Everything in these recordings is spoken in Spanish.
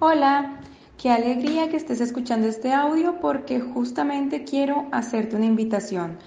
Hola, qué alegría que estés escuchando este audio porque justamente quiero hacerte una invitación.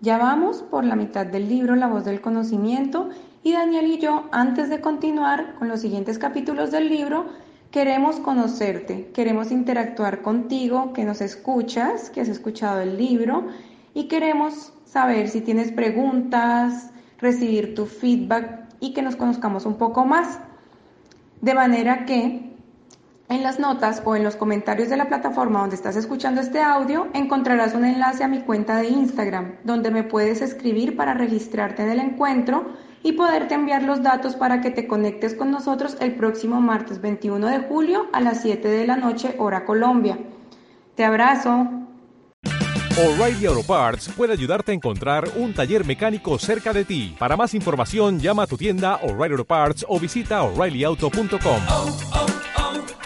Ya vamos por la mitad del libro La voz del conocimiento y Daniel y yo, antes de continuar con los siguientes capítulos del libro, queremos conocerte, queremos interactuar contigo, que nos escuchas, que has escuchado el libro y queremos saber si tienes preguntas, recibir tu feedback y que nos conozcamos un poco más. De manera que en las notas o en los comentarios de la plataforma donde estás escuchando este audio encontrarás un enlace a mi cuenta de Instagram donde me puedes escribir para registrarte en el encuentro y poderte enviar los datos para que te conectes con nosotros el próximo martes 21 de julio a las 7 de la noche hora Colombia. Te abrazo. O'Reilly Auto Parts puede ayudarte a encontrar un taller mecánico cerca de ti. Para más información llama a tu tienda O'Reilly Auto Parts o visita oreillyauto.com. oh, oh,